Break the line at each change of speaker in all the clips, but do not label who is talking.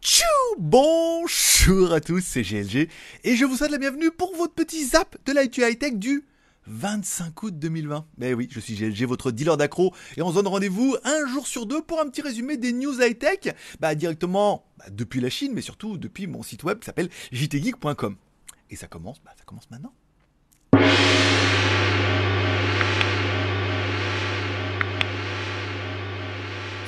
Tchou Bonjour à tous, c'est GLG et je vous souhaite la bienvenue pour votre petit zap de l'IT High Tech du 25 août 2020. Ben oui, je suis GLG, votre dealer d'accro, et on se donne rendez-vous un jour sur deux pour un petit résumé des news high-tech, bah, directement bah, depuis la Chine, mais surtout depuis mon site web qui s'appelle jtgeek.com. Et ça commence, bah, ça commence maintenant.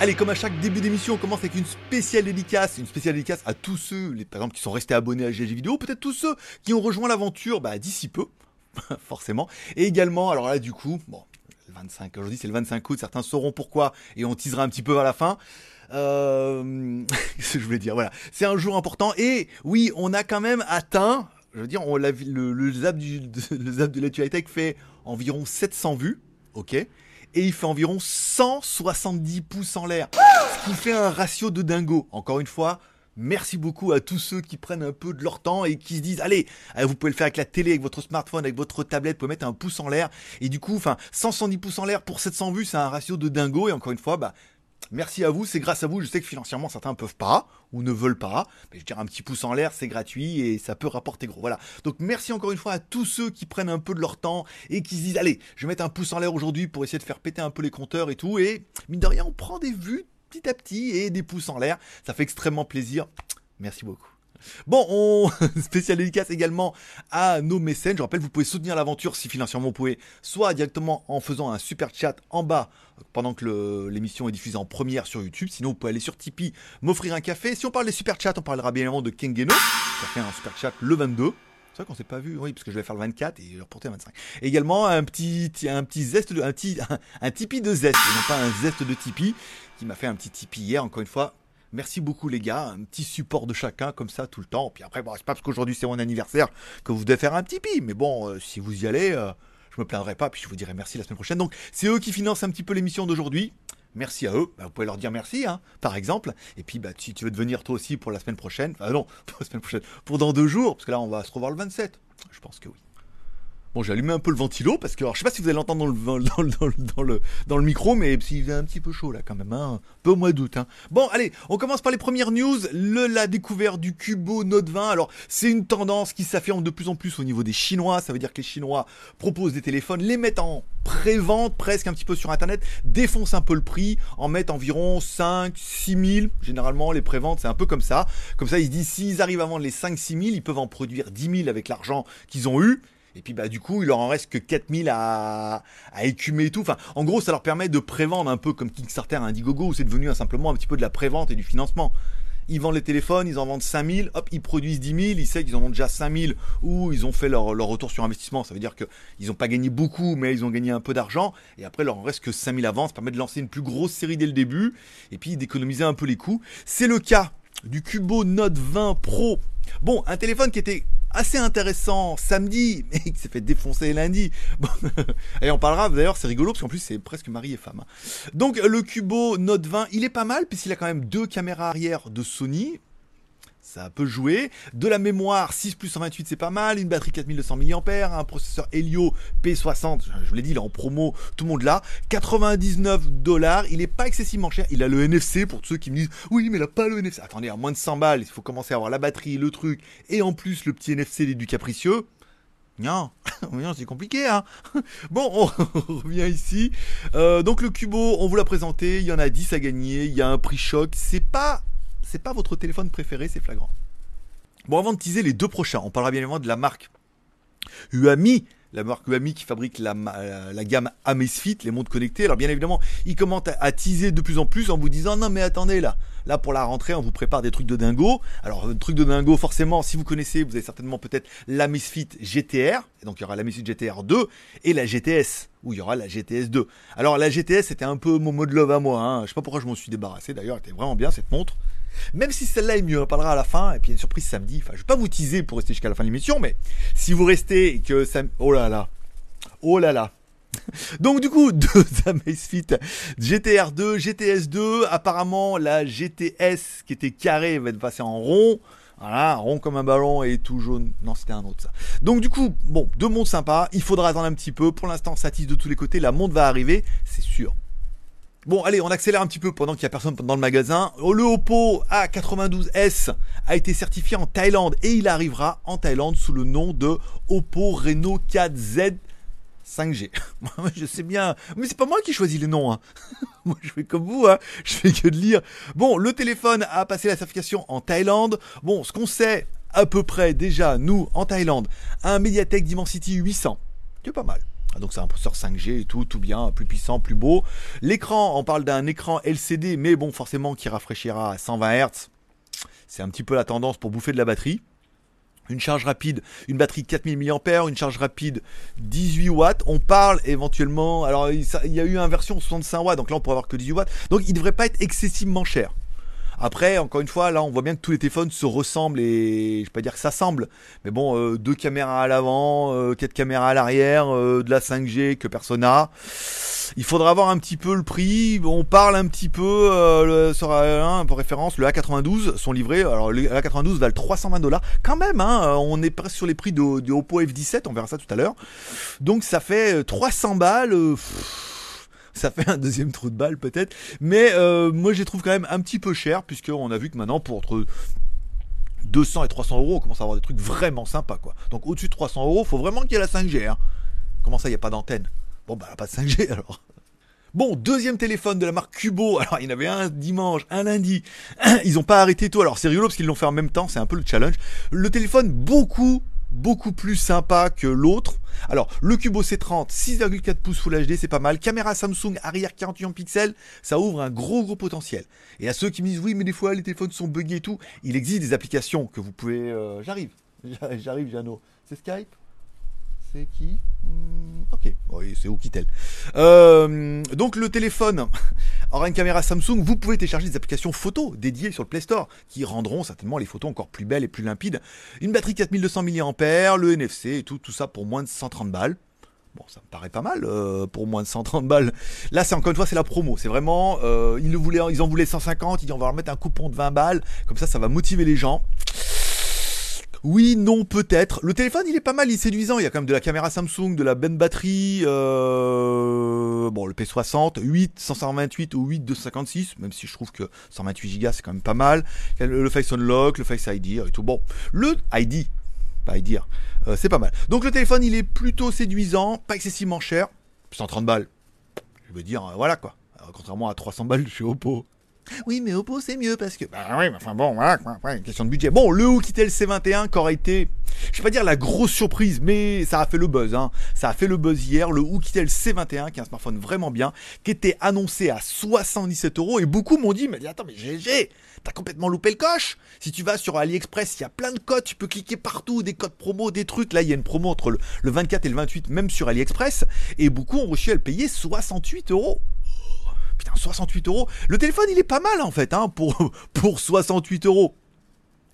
Allez, comme à chaque début d'émission, on commence avec une spéciale dédicace, une spéciale dédicace à tous ceux, par exemple, qui sont restés abonnés à GLG Vidéo, peut-être tous ceux qui ont rejoint l'aventure bah, d'ici peu, forcément. Et également, alors là, du coup, bon, le 25, aujourd'hui c'est le 25 août, certains sauront pourquoi, et on teasera un petit peu vers la fin. Euh, je voulais dire, voilà. C'est un jour important, et oui, on a quand même atteint, je veux dire, le, le zap de la High Tech fait environ 700 vues, ok? Et il fait environ 170 pouces en l'air. Ce qui fait un ratio de dingo. Encore une fois, Merci beaucoup à tous ceux qui prennent un peu de leur temps et qui se disent allez, vous pouvez le faire avec la télé, avec votre smartphone, avec votre tablette, vous pouvez mettre un pouce en l'air et du coup, enfin 170 pouces en l'air pour 700 vues, c'est un ratio de dingo et encore une fois, bah Merci à vous, c'est grâce à vous. Je sais que financièrement certains peuvent pas ou ne veulent pas, mais je dirais un petit pouce en l'air, c'est gratuit et ça peut rapporter gros. Voilà. Donc merci encore une fois à tous ceux qui prennent un peu de leur temps et qui se disent allez, je vais mettre un pouce en l'air aujourd'hui pour essayer de faire péter un peu les compteurs et tout. Et mine de rien, on prend des vues petit à petit et des pouces en l'air. Ça fait extrêmement plaisir. Merci beaucoup. Bon, on spécial dédicace également à nos mécènes. Je rappelle, vous pouvez soutenir l'aventure si financièrement vous pouvez, soit directement en faisant un super chat en bas pendant que l'émission est diffusée en première sur YouTube. Sinon, vous pouvez aller sur Tipeee, m'offrir un café. Si on parle des super chats, on parlera bien évidemment de Kengeno, qui a fait un super chat le 22. C'est vrai qu'on s'est pas vu, oui, parce que je vais faire le 24 et le reporter le 25. également un petit, un petit zeste de, un petit, un, Tipeee de zeste, et non pas un zeste de Tipeee, qui m'a fait un petit Tipeee hier, encore une fois. Merci beaucoup les gars, un petit support de chacun comme ça tout le temps. Puis après, bon, c'est pas parce qu'aujourd'hui c'est mon anniversaire que vous devez faire un Tipeee, mais bon, euh, si vous y allez, euh, je me plaindrai pas, puis je vous dirai merci la semaine prochaine. Donc c'est eux qui financent un petit peu l'émission d'aujourd'hui. Merci à eux. Bah, vous pouvez leur dire merci, hein, par exemple. Et puis, bah, si tu veux devenir toi aussi pour la semaine prochaine, enfin non, pour la semaine prochaine, pour dans deux jours, parce que là, on va se revoir le 27. Je pense que oui. Bon, j'ai allumé un peu le ventilo parce que, alors, je sais pas si vous allez l'entendre dans le, dans, dans, le, micro, mais s'il est un petit peu chaud là quand même, hein, un peu au mois d'août. Hein. Bon, allez, on commence par les premières news. La découverte du Cubo Note 20. Alors, c'est une tendance qui s'affirme de plus en plus au niveau des Chinois. Ça veut dire que les Chinois proposent des téléphones, les mettent en pré-vente presque un petit peu sur Internet, défoncent un peu le prix, en mettent environ 5, 6 000. Généralement, les pré-ventes, c'est un peu comme ça. Comme ça, ils se disent, s'ils arrivent à vendre les 5, 6 000, ils peuvent en produire 10 000 avec l'argent qu'ils ont eu. Et puis bah du coup, il leur en reste que 4000 à, à écumer et tout. En gros, ça leur permet de prévendre un peu comme Kickstarter, Indiegogo, où c'est devenu simplement un petit peu de la prévente et du financement. Ils vendent les téléphones, ils en vendent 5000, hop, ils produisent 10 000, ils savent qu'ils en ont déjà 5000 ou ils ont fait leur, leur retour sur investissement. Ça veut dire qu'ils n'ont pas gagné beaucoup, mais ils ont gagné un peu d'argent. Et après, il leur en reste que 5000 à vendre. Ça permet de lancer une plus grosse série dès le début et puis d'économiser un peu les coûts. C'est le cas du Cubo Note 20 Pro. Bon, un téléphone qui était assez intéressant samedi, mais qui s'est fait défoncer lundi. et on parlera d'ailleurs, c'est rigolo parce qu'en plus c'est presque mari et femme. Hein. Donc le Cubo Note 20, il est pas mal puisqu'il a quand même deux caméras arrière de Sony ça peut jouer. De la mémoire, 6 plus 128, c'est pas mal. Une batterie 4200 mAh, un processeur Helio P60, je vous l'ai dit, il est en promo, tout le monde là. 99 dollars, il est pas excessivement cher. Il a le NFC pour ceux qui me disent, oui, mais il a pas le NFC. Attendez, à moins de 100 balles, il faut commencer à avoir la batterie, le truc, et en plus le petit NFC du capricieux. Non, c'est compliqué, hein. Bon, on revient ici. Euh, donc le Cubo, on vous l'a présenté, il y en a 10 à gagner, il y a un prix choc. C'est pas c'est pas votre téléphone préféré, c'est flagrant. Bon, avant de teaser les deux prochains, on parlera bien évidemment de la marque Uami, la marque Uami qui fabrique la, euh, gamme Amazfit, les montres connectées. Alors bien évidemment, ils commencent à, teaser de plus en plus en vous disant non mais attendez là, là pour la rentrée on vous prépare des trucs de dingo. Alors un truc de dingo forcément, si vous connaissez, vous avez certainement peut-être l'Amazfit GTR, et donc il y aura l'Amazfit GTR 2 et la GTS où il y aura la GTS 2. Alors la GTS c'était un peu mon mode love à moi, hein. je sais pas pourquoi je m'en suis débarrassé d'ailleurs, elle était vraiment bien cette montre. Même si celle-là est mieux, on parlera à la fin, et puis il y a une surprise samedi. Enfin, je vais pas vous teaser pour rester jusqu'à la fin de l'émission, mais si vous restez et que ça... Oh là là. Oh là là. Donc du coup, deux Amazfit GTR 2, GTS 2, apparemment la GTS qui était carrée va être passée en rond. Voilà, rond comme un ballon et tout jaune. Non, c'était un autre ça. Donc du coup, bon, deux montres sympas. Il faudra attendre un petit peu. Pour l'instant, ça tisse de tous les côtés. La montre va arriver, c'est sûr. Bon, allez, on accélère un petit peu pendant qu'il n'y a personne dans le magasin. Le Oppo A92s a été certifié en Thaïlande et il arrivera en Thaïlande sous le nom de Oppo Reno 4Z 5G. je sais bien, mais c'est pas moi qui choisis les noms. Hein. moi, je fais comme vous, hein. je fais que de lire. Bon, le téléphone a passé la certification en Thaïlande. Bon, ce qu'on sait à peu près déjà, nous, en Thaïlande, un Mediatek Dimensity 800, c'est pas mal. Ah, donc c'est un processeur 5G et tout, tout bien, plus puissant, plus beau. L'écran, on parle d'un écran LCD, mais bon, forcément qui rafraîchira à 120 Hz. C'est un petit peu la tendance pour bouffer de la batterie. Une charge rapide, une batterie 4000 mAh, une charge rapide 18 watts. On parle éventuellement, alors il y a eu une version 65 watts, donc là on pourrait avoir que 18 watts. Donc il devrait pas être excessivement cher. Après, encore une fois, là, on voit bien que tous les téléphones se ressemblent et je vais pas dire que ça semble, mais bon, euh, deux caméras à l'avant, euh, quatre caméras à l'arrière, euh, de la 5G que personne n'a. Il faudra voir un petit peu le prix. On parle un petit peu le, sur un pour référence, le A92 sont livrés. Alors le A92 valent 320 dollars. Quand même, hein, on est presque sur les prix de, de Oppo F17. On verra ça tout à l'heure. Donc ça fait 300 balles ça fait un deuxième trou de balle peut-être. Mais euh, moi je les trouve quand même un petit peu cher, puisqu'on a vu que maintenant pour entre 200 et 300 euros, on commence à avoir des trucs vraiment sympas quoi. Donc au-dessus de 300 euros, faut vraiment qu'il y ait la 5G. Hein. Comment ça, il n'y a pas d'antenne? Bon bah pas de 5G alors. Bon, deuxième téléphone de la marque Cubo. Alors, il y en avait un dimanche, un lundi. Ils n'ont pas arrêté tout. Alors, c'est rigolo parce qu'ils l'ont fait en même temps. C'est un peu le challenge. Le téléphone, beaucoup beaucoup plus sympa que l'autre. Alors, le Cubo C30, 6,4 pouces Full HD, c'est pas mal. Caméra Samsung arrière 41 pixels, ça ouvre un gros gros potentiel. Et à ceux qui me disent oui, mais des fois les téléphones sont buggés et tout, il existe des applications que vous pouvez. Euh, j'arrive, j'arrive, Jano. C'est Skype? C'est qui? Hmm, Ok, oui, c'est Oukitel. Euh, donc le téléphone aura une caméra Samsung. Vous pouvez télécharger des applications photos dédiées sur le Play Store qui rendront certainement les photos encore plus belles et plus limpides. Une batterie 4200 mAh, le NFC et tout, tout ça pour moins de 130 balles. Bon, ça me paraît pas mal euh, pour moins de 130 balles. Là, c'est encore une fois, c'est la promo. C'est vraiment, euh, ils, ils en voulaient 150. Ils disent, on va leur mettre un coupon de 20 balles. Comme ça, ça va motiver les gens. Oui, non, peut-être. Le téléphone, il est pas mal, il est séduisant. Il y a quand même de la caméra Samsung, de la bonne batterie. Euh... Bon, le P60, 8, 128 ou 8, 256, même si je trouve que 128 Go c'est quand même pas mal. Le Face Unlock, le Face ID et tout. Bon, le ID, pas ID, euh, c'est pas mal. Donc le téléphone, il est plutôt séduisant, pas excessivement cher. 130 balles. Je veux dire, euh, voilà quoi. Contrairement à 300 balles chez Oppo. Oui, mais Oppo c'est mieux parce que. Bah oui, mais enfin bon, voilà, question de budget. Bon, le Oukitel C21 qui aurait été, je vais pas dire la grosse surprise, mais ça a fait le buzz. Hein. Ça a fait le buzz hier. Le Oukitel C21 qui est un smartphone vraiment bien, qui était annoncé à 77 euros et beaucoup m'ont dit, mais attends, mais GG, t'as complètement loupé le coche. Si tu vas sur AliExpress, il y a plein de codes, tu peux cliquer partout, des codes promo, des trucs. Là, il y a une promo entre le, le 24 et le 28, même sur AliExpress, et beaucoup ont reçu à le payer 68 euros. Putain, 68 euros. Le téléphone, il est pas mal en fait, hein, pour, pour 68 euros.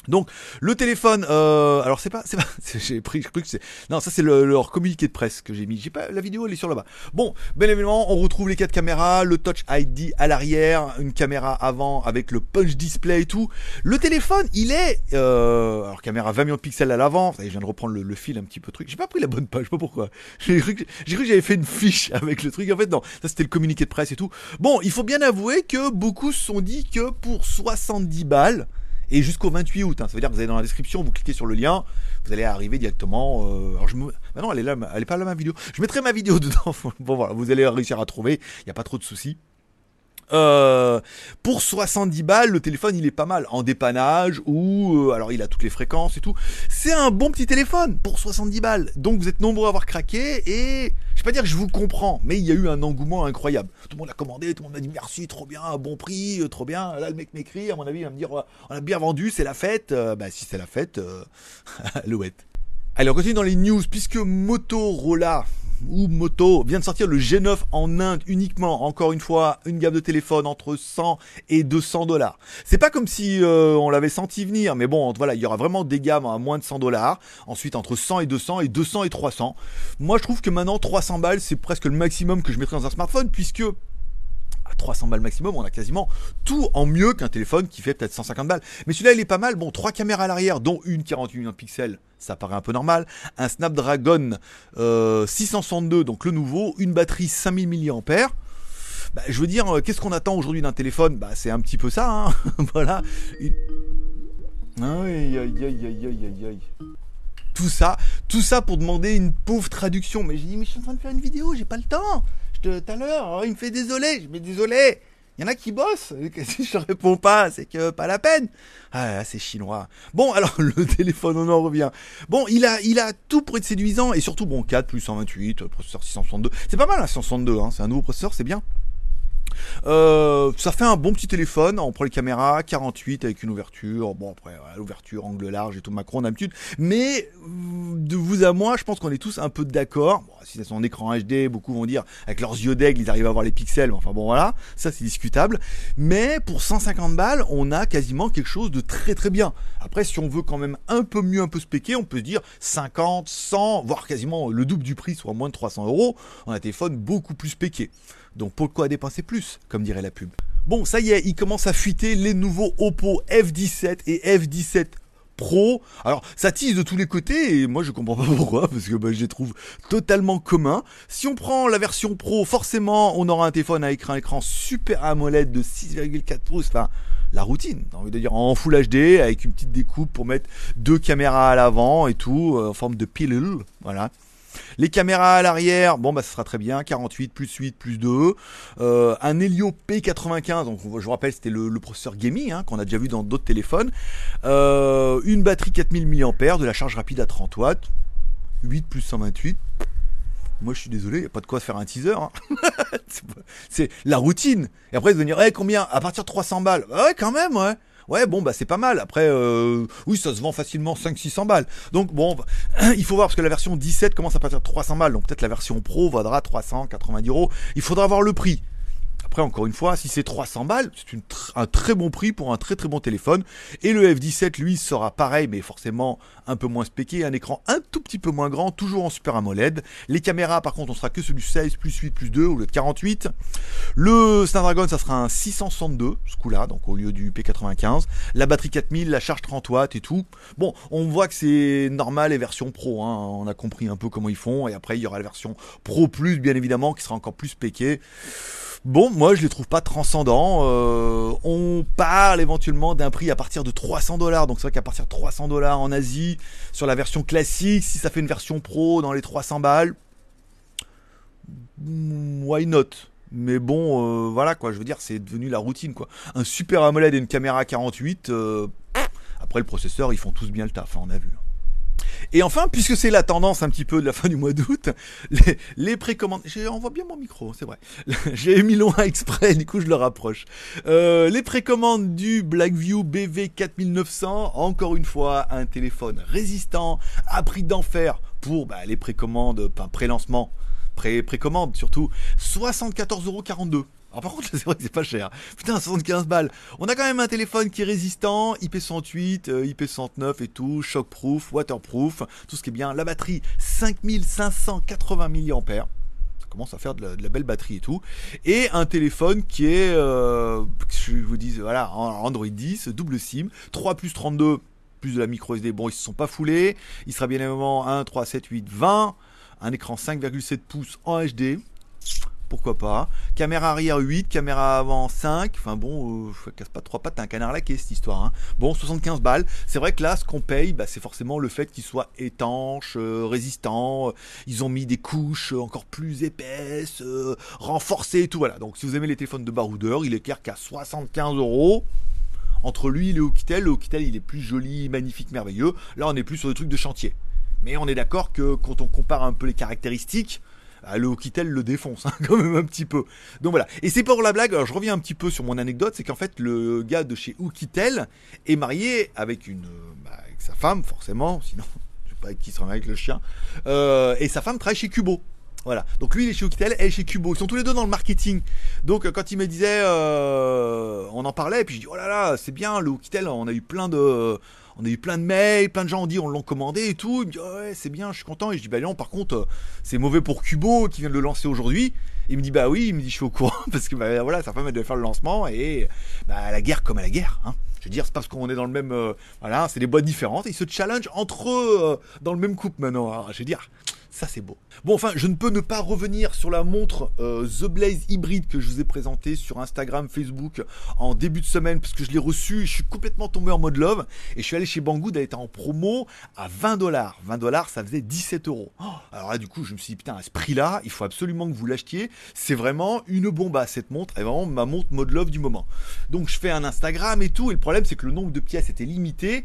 Donc le téléphone, euh, alors c'est pas, c'est pas, j'ai pris, je que c'est, non ça c'est le, leur communiqué de presse que j'ai mis. J'ai pas la vidéo, elle est sur là-bas. Bon, bien évidemment, on retrouve les quatre caméras, le Touch ID à l'arrière, une caméra avant avec le punch display et tout. Le téléphone, il est, euh, alors caméra 20 millions de pixels à l'avant. Je viens de reprendre le, fil un petit peu truc. J'ai pas pris la bonne page, je sais pas pourquoi. Cru j'ai cru que j'avais fait une fiche avec le truc. En fait non, ça c'était le communiqué de presse et tout. Bon, il faut bien avouer que beaucoup se sont dit que pour 70 balles et jusqu'au 28 août. Hein. Ça veut dire que vous allez dans la description, vous cliquez sur le lien, vous allez arriver directement. Euh, alors je me... Bah non, elle est là, elle est pas là ma vidéo. Je mettrai ma vidéo dedans. bon voilà, vous allez réussir à trouver. Il n'y a pas trop de soucis. Euh, pour 70 balles, le téléphone il est pas mal en dépannage ou euh, alors il a toutes les fréquences et tout. C'est un bon petit téléphone pour 70 balles. Donc vous êtes nombreux à avoir craqué et je vais pas dire que je vous comprends, mais il y a eu un engouement incroyable. Tout le monde a commandé, tout le monde a dit merci, trop bien, bon prix, euh, trop bien. Là le mec m'écrit, à mon avis il va me dire on a bien vendu, c'est la fête. bah si c'est la fête, euh, Allez, on continue dans les news puisque Motorola ou Moto vient de sortir le G9 en Inde uniquement. Encore une fois, une gamme de téléphone entre 100 et 200 dollars. C'est pas comme si euh, on l'avait senti venir, mais bon, voilà, il y aura vraiment des gammes à moins de 100 dollars. Ensuite, entre 100 et 200 et 200 et 300. Moi, je trouve que maintenant 300 balles, c'est presque le maximum que je mettrais dans un smartphone puisque à 300 balles maximum, on a quasiment tout en mieux qu'un téléphone qui fait peut-être 150 balles. Mais celui-là, il est pas mal. Bon, trois caméras à l'arrière, dont une 48 millions de pixels, ça paraît un peu normal. Un Snapdragon 662, euh, donc le nouveau, une batterie 5000 mAh. je veux dire, euh, qu'est-ce qu'on attend aujourd'hui d'un téléphone? Bah, c'est un petit peu ça, hein. voilà. Une... Aïe, aïe, aïe, aïe, aïe, aïe. Tout ça, tout ça pour demander une pauvre traduction. Mais j'ai dit, mais je suis en train de faire une vidéo, j'ai pas le temps. Tout à l'heure, oh, il me fait désolé. Je me désolé. Il y en a qui bossent. Si je réponds pas, c'est que pas la peine. Ah, c'est chinois. Bon, alors le téléphone, on en revient. Bon, il a, il a tout pour être séduisant et surtout bon 4 plus 128, processeur 662. C'est pas mal un 662. Hein. C'est un nouveau processeur, c'est bien. Euh, ça fait un bon petit téléphone. On prend les caméras 48 avec une ouverture. Bon après l'ouverture angle large et tout Macron d'habitude. Mais de vous à moi, je pense qu'on est tous un peu d'accord. Si c'est son écran HD, beaucoup vont dire avec leurs yeux d'aigle, ils arrivent à voir les pixels. Enfin bon voilà, ça c'est discutable. Mais pour 150 balles, on a quasiment quelque chose de très très bien. Après, si on veut quand même un peu mieux, un peu spéqué, on peut se dire 50, 100, voire quasiment le double du prix, soit moins de 300 euros. On a un téléphone beaucoup plus spéqué. Donc pourquoi dépenser plus, comme dirait la pub? Bon, ça y est, il commence à fuiter les nouveaux Oppo F17 et F17 Pro. Alors, ça tisse de tous les côtés et moi je comprends pas pourquoi parce que bah, je les trouve totalement communs. Si on prend la version Pro, forcément, on aura un téléphone avec un écran super AMOLED de 6,4 pouces. Enfin, la routine, envie de dire en Full HD avec une petite découpe pour mettre deux caméras à l'avant et tout euh, en forme de pilule. Voilà. Les caméras à l'arrière, bon bah ça sera très bien, 48 plus 8 plus 2. Euh, un Helio P95, donc je vous rappelle c'était le, processeur gaming hein, qu'on a déjà vu dans d'autres téléphones. Euh, une batterie 4000 mAh, de la charge rapide à 30 watts. 8 plus 128. Moi, je suis désolé, il n'y a pas de quoi faire un teaser. Hein. c'est la routine. Et après, de venir, hey, combien? À partir de 300 balles. Ouais, quand même, ouais. Ouais, bon, bah c'est pas mal. Après, euh, oui, ça se vend facilement 500-600 balles. Donc bon, il faut voir parce que la version 17 commence à partir de 300 balles. Donc peut-être la version Pro vaudra 390 euros. Il faudra voir le prix. Encore une fois, si c'est 300 balles, c'est un très bon prix pour un très très bon téléphone. Et le F17, lui, sera pareil, mais forcément un peu moins spéqué, un écran un tout petit peu moins grand, toujours en Super AMOLED. Les caméras, par contre, on sera que celui 16 plus 8 plus 2 ou le 48. Le Snapdragon, ça sera un 662, ce coup-là, donc au lieu du P95. La batterie 4000, la charge 30 watts et tout. Bon, on voit que c'est normal les versions Pro, hein. on a compris un peu comment ils font. Et après, il y aura la version Pro Plus, bien évidemment, qui sera encore plus spéquée. Bon, moi je les trouve pas transcendants. Euh, on parle éventuellement d'un prix à partir de 300 dollars. Donc c'est vrai qu'à partir de 300 dollars en Asie, sur la version classique, si ça fait une version pro dans les 300 balles, mm, why not? Mais bon, euh, voilà quoi, je veux dire, c'est devenu la routine quoi. Un super AMOLED et une caméra 48, euh, après le processeur, ils font tous bien le taf, hein, on a vu. Et enfin, puisque c'est la tendance un petit peu de la fin du mois d'août, les, précommandes. On voit bien mon micro, c'est vrai. J'ai mis loin exprès, du coup je le rapproche. Euh, les précommandes du Blackview BV 4900, encore une fois, un téléphone résistant, à prix d'enfer pour bah, les précommandes, enfin pré-lancement, pré-précommande surtout, 74,42€. Alors par contre, c'est vrai que c'est pas cher. Putain, 75 balles. On a quand même un téléphone qui est résistant, IP108, euh, IP109 et tout, shockproof, waterproof, tout ce qui est bien. La batterie, 5580 mAh. Ça commence à faire de la, belle batterie et tout. Et un téléphone qui est, euh, je vous dis, voilà, Android 10, double SIM, 3 plus 32 plus de la micro SD. Bon, ils se sont pas foulés. Il sera bien évidemment 1, 3, 7, 8, 20. Un écran 5,7 pouces en HD pourquoi pas. Caméra arrière 8, caméra avant 5. Enfin bon, euh, casse pas trois pattes, t'as un canard laqué cette histoire. Hein. Bon, 75 balles. C'est vrai que là, ce qu'on paye, bah, c'est forcément le fait qu'il soit étanche, euh, résistant. Ils ont mis des couches encore plus épaisses, euh, renforcées et tout. Voilà. Donc si vous aimez les téléphones de baroudeur, il est clair qu'à 75 euros. Entre lui et le Hokitel, le Hokitel il est plus joli, magnifique, merveilleux. Là on est plus sur des trucs de chantier. Mais on est d'accord que quand on compare un peu les caractéristiques, ah, le Hokitel le défonce hein, quand même un petit peu. Donc voilà. Et c'est pour la blague, alors je reviens un petit peu sur mon anecdote, c'est qu'en fait le gars de chez Hokitel est marié avec une bah, avec sa femme forcément, sinon je sais pas avec qui sera avec le chien. Euh, et sa femme travaille chez Cubo. Voilà. Donc lui il est chez Hokitel, elle est chez Cubo. Ils sont tous les deux dans le marketing. Donc quand il me disait, euh, on en parlait, puis je dis oh là là, c'est bien le Hokitel, on a eu plein de on a eu plein de mails, plein de gens ont dit on l'a commandé et tout. Il me dit ouais c'est bien, je suis content. Et je dis bah non par contre euh, c'est mauvais pour Kubo qui vient de le lancer aujourd'hui. Il me dit bah oui, il me dit je suis au courant parce que bah, voilà sa femme elle faire le lancement et bah la guerre comme à la guerre. Hein. Je veux dire c'est parce qu'on est dans le même euh, voilà c'est des boîtes différentes. Ils se challenge entre eux euh, dans le même couple maintenant. Alors, je veux dire Ça, c'est beau. Bon, enfin, je ne peux ne pas revenir sur la montre euh, The Blaze Hybrid que je vous ai présentée sur Instagram, Facebook en début de semaine, parce que je l'ai reçue. Je suis complètement tombé en mode love. Et je suis allé chez Banggood, elle était en promo à 20 dollars. 20 dollars, ça faisait 17 euros. Oh, alors là, du coup, je me suis dit, putain, à ce prix-là, il faut absolument que vous l'achetiez. C'est vraiment une bombe à cette montre. Et vraiment ma montre mode love du moment. Donc, je fais un Instagram et tout. Et le problème, c'est que le nombre de pièces était limité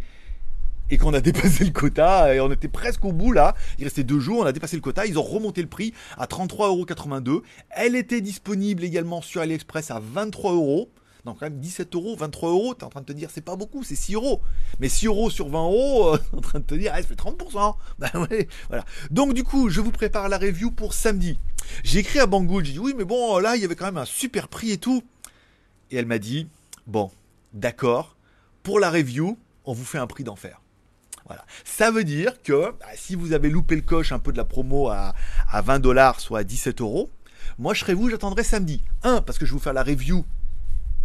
et qu'on a dépassé le quota et on était presque au bout là. Il restait deux jours, on a dépassé le quota. Ils ont remonté le prix à 33,82€. Elle était disponible également sur AliExpress à 23 euros. Donc quand même 17 euros, 23 euros, t'es en train de te dire c'est pas beaucoup, c'est 6 euros. Mais 6 euros sur 20 euros, t'es en train de te dire, ah, fait 30%. Ben ouais, voilà. Donc du coup, je vous prépare la review pour samedi. J'ai écrit à Banggood, j'ai dit oui, mais bon, là, il y avait quand même un super prix et tout. Et elle m'a dit, bon, d'accord, pour la review, on vous fait un prix d'enfer. Ça veut dire que bah, si vous avez loupé le coche un peu de la promo à, 20 dollars, soit à 17 euros, moi je serai vous, j'attendrai samedi. Un, parce que je vais vous faire la review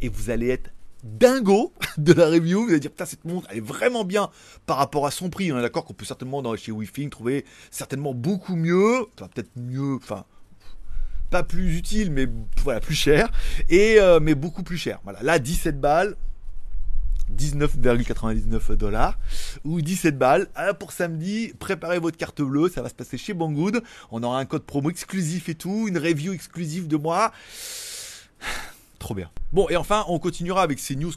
et vous allez être dingo de la review. Vous allez dire, putain, cette montre, elle est vraiment bien par rapport à son prix. On est d'accord qu'on peut certainement dans, chez Wi-Fi trouver certainement beaucoup mieux, peut-être mieux, enfin, pas plus utile, mais voilà, plus cher, et euh, mais beaucoup plus cher. Voilà, là, 17 balles, 19,99 dollars ou 17 balles. Alors pour samedi, préparez votre carte bleue, ça va se passer chez Banggood. On aura un code promo exclusif et tout, une review exclusive de moi. Trop bien. Bon, et enfin, on continuera avec ces news.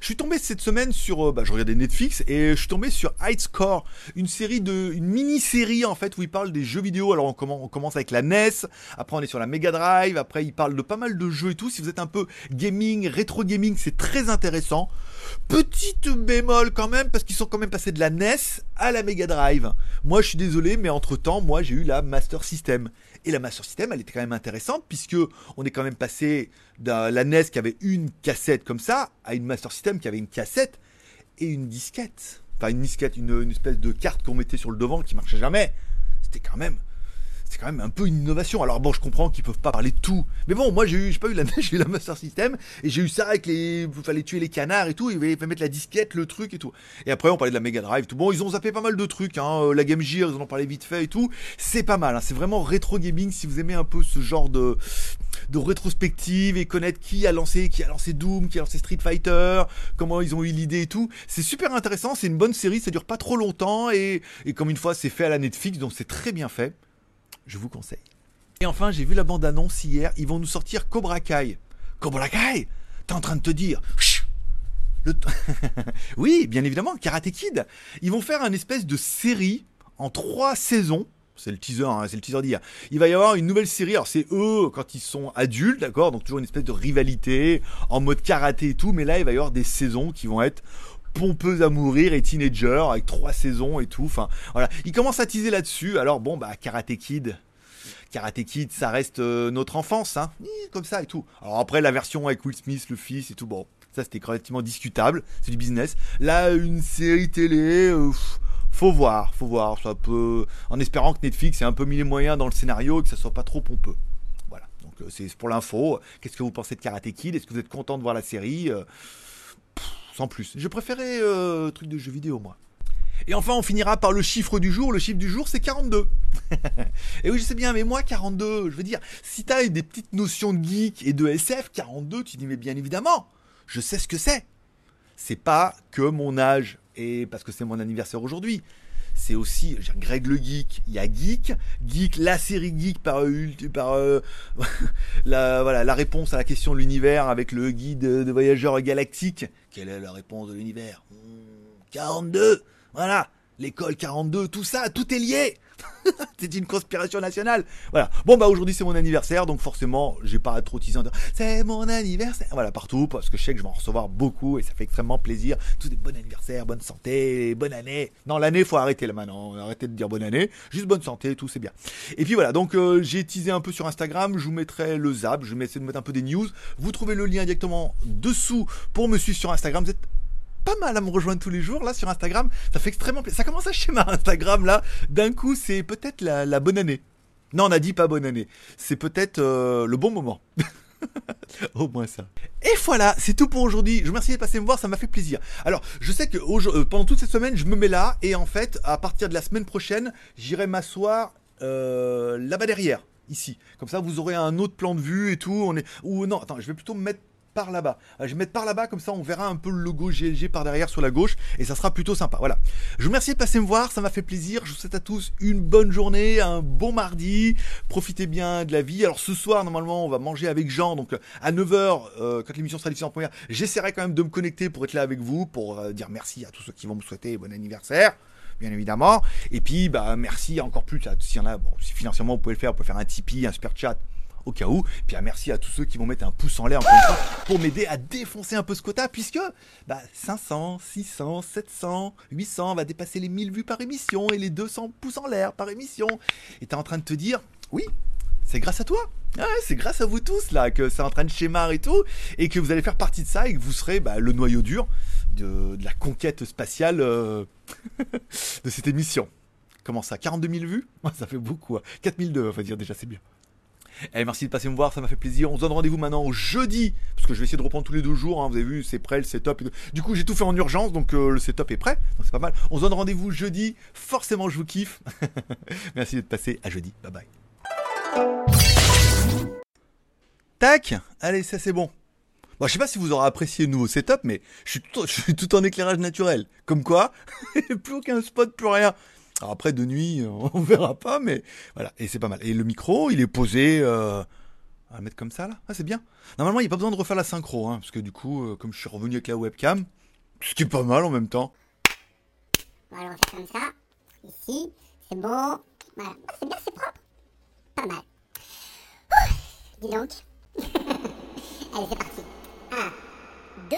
Je suis tombé cette semaine sur, euh, bah, je regardais Netflix et je suis tombé sur High Score, une série de, une mini-série en fait où il parle des jeux vidéo. Alors on, commence avec la NES, après on est sur la Mega Drive, après il parle de pas mal de jeux et tout. Si vous êtes un peu gaming, rétro gaming, c'est très intéressant. Petite bémol quand même parce qu'ils sont quand même passés de la NES à la Mega Drive. Moi, je suis désolé, mais entre temps, moi, j'ai eu la Master System. Et la Master System, elle était quand même intéressante puisque on est quand même passé de la NES qui avait une cassette comme ça à une Master System qui avait une cassette et une disquette. Enfin, une disquette, une, une espèce de carte qu'on mettait sur le devant qui marchait jamais. C'était quand même c'est quand même un peu une innovation. Alors bon, je comprends qu'ils peuvent pas parler de tout, mais bon, moi j'ai eu, j'ai pas eu la j'ai eu la Master System et j'ai eu ça avec les, il fallait tuer les canards et tout, il fallait mettre la disquette, le truc et tout. Et après on parlait de la Mega Drive, tout. Bon, ils ont zappé pas mal de trucs, hein. Euh, la Game Gear, ils en ont parlé vite fait et tout. C'est pas mal, hein. c'est vraiment rétro gaming si vous aimez un peu ce genre de de rétrospective et connaître qui a lancé, qui a lancé Doom, qui a lancé Street Fighter, comment ils ont eu l'idée et tout. C'est super intéressant, c'est une bonne série, ça dure pas trop longtemps et, et comme une fois c'est fait à la Netflix, donc c'est très bien fait je vous conseille. Et enfin, j'ai vu la bande-annonce hier, ils vont nous sortir Cobra Kai. Cobra Kai T'es en train de te dire le Oui, bien évidemment, Karate Kid. Ils vont faire une espèce de série en trois saisons. C'est le teaser, hein, c'est le teaser d'hier. Il va y avoir une nouvelle série. Alors c'est eux quand ils sont adultes, d'accord. Donc toujours une espèce de rivalité en mode karaté et tout. Mais là, il va y avoir des saisons qui vont être pompeuse à mourir et teenager avec trois saisons et tout. Enfin, voilà. Il commence à teaser là-dessus. Alors bon, bah, Karate Kid. Karate Kid, ça reste euh, notre enfance, hein. Comme ça et tout. Alors après, la version avec Will Smith, le fils et tout, bon, ça c'était relativement discutable. C'est du business. Là, une série télé, euh, faut voir, faut voir. Ça peut, en espérant que Netflix ait un peu mis les moyens dans le scénario et que ça soit pas trop pompeux. Voilà. Donc euh, c'est pour l'info. Qu'est-ce que vous pensez de Karate Kid? Est-ce que vous êtes content de voir la série? Sans plus. Je préférais euh, truc de jeu vidéo, moi. Et enfin, on finira par le chiffre du jour. Le chiffre du jour, c'est 42. et oui, je sais bien, mais moi, 42, je veux dire, si t'as des petites notions de geek et de SF, 42, tu dis, mais bien évidemment, je sais ce que c'est. C'est pas que mon âge, et parce que c'est mon anniversaire aujourd'hui c'est aussi Greg le Geek, il y a Geek, Geek, la série Geek par, par euh, la, voilà, la réponse à la question de l'univers avec le guide de voyageurs galactiques. Quelle est la réponse de l'univers? 42 hmm, Voilà, l'école 42, tout ça, tout est lié c'est une conspiration nationale. Voilà. Bon bah aujourd'hui c'est mon anniversaire, donc forcément j'ai pas trop teasé c'est mon anniversaire. Voilà partout parce que je sais que je vais en recevoir beaucoup et ça fait extrêmement plaisir. Tous des bon anniversaire, bonne santé, bonne année. Non l'année faut arrêter là maintenant, arrêtez de dire bonne année, juste bonne santé, tout c'est bien. Et puis voilà donc euh, j'ai teasé un peu sur Instagram, je vous mettrai le zap, je vais essayer de mettre un peu des news. Vous trouvez le lien directement dessous pour me suivre sur Instagram. Vous êtes pas mal à me rejoindre tous les jours là sur Instagram. Ça fait extrêmement plaisir. Ça commence à schéma Instagram là. D'un coup, c'est peut-être la, bonne année. Non, on a dit pas bonne année. C'est peut-être euh, le bon moment. Au moins ça. Et voilà, c'est tout pour aujourd'hui. Je vous remercie de passer me voir, ça m'a fait plaisir. Alors, je sais que euh, pendant toute cette semaine, je me mets là et en fait, à partir de la semaine prochaine, j'irai m'asseoir euh, là-bas derrière, ici. Comme ça, vous aurez un autre plan de vue et tout. On est... Ou non, attends, je vais plutôt me mettre par là-bas. Euh, je vais mettre par là-bas, comme ça on verra un peu le logo GLG par derrière sur la gauche et ça sera plutôt sympa. Voilà. Je vous remercie de passer me voir, ça m'a fait plaisir. Je vous souhaite à tous une bonne journée, un bon mardi. Profitez bien de la vie. Alors ce soir, normalement, on va manger avec Jean. Donc à 9h, euh, quand l'émission sera diffusée en première, j'essaierai quand même de me connecter pour être là avec vous, pour euh, dire merci à tous ceux qui vont me souhaiter bon anniversaire bien évidemment. Et puis, bah, merci encore plus. S'il y en a, bon, si financièrement vous pouvez le faire, vous pouvez faire un Tipeee, un super chat, au cas où. Puis ah, merci à tous ceux qui vont mettre un pouce en l'air pour m'aider à défoncer un peu ce quota, puisque bah, 500, 600, 700, 800 va dépasser les 1000 vues par émission et les 200 pouces en l'air par émission. Et t'es en train de te dire, oui, c'est grâce à toi. c'est grâce à vous tous là que c'est en train de schémar et tout, et que vous allez faire partie de ça et que vous serez bah, le noyau dur de, la conquête spatiale euh, de cette émission. Comment ça? 42 000 vues? Ça fait beaucoup. 4002, on va dire déjà, c'est bien. Eh, merci de passer me voir, ça m'a fait plaisir. On se donne rendez-vous maintenant jeudi, parce que je vais essayer de reprendre tous les deux jours. Hein. vous avez vu, c'est prêt, le setup. Du coup, j'ai tout fait en urgence, donc euh, le setup est prêt. Donc c'est pas mal. On se donne rendez-vous jeudi. Forcément, je vous kiffe. merci d'être passé. À jeudi. Bye bye. Tac Allez, ça c'est bon. Bon, je sais pas si vous aurez apprécié le nouveau setup, mais je suis tout en éclairage naturel. Comme quoi, plus aucun spot, plus rien. Alors après, de nuit, on verra pas, mais voilà. Et c'est pas mal. Et le micro, il est posé. Euh, à mettre comme ça là Ah, c'est bien. Normalement, il n'y a pas besoin de refaire la synchro, hein, parce que du coup, euh, comme je suis revenu avec la webcam, ce qui est pas mal en même temps.
Voilà, on fait comme ça. Ici, c'est bon. Voilà. Ah, c'est bien, c'est propre. Pas mal. Dis donc. Allez, c'est parti. 1, 2,